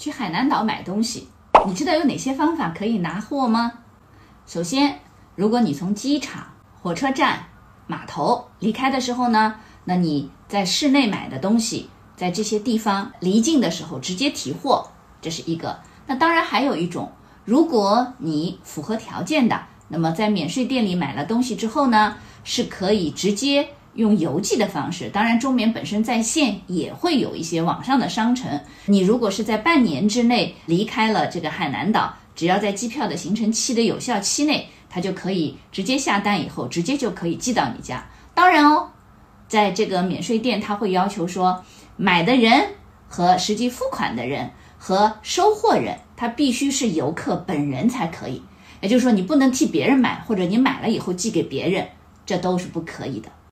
去海南岛买东西，你知道有哪些方法可以拿货吗？首先，如果你从机场、火车站、码头离开的时候呢，那你在市内买的东西，在这些地方离境的时候直接提货，这是一个。那当然还有一种，如果你符合条件的，那么在免税店里买了东西之后呢，是可以直接用邮寄的方式。当然，中免本身在线也会有一些网上的商城。你如果是在半年之内离开了这个海南岛，只要在机票的行程期的有效期内，它就可以直接下单，以后直接就可以寄到你家。当然哦，在这个免税店，他会要求说，买的人和实际付款的人。和收货人，他必须是游客本人才可以，也就是说，你不能替别人买，或者你买了以后寄给别人，这都是不可以的。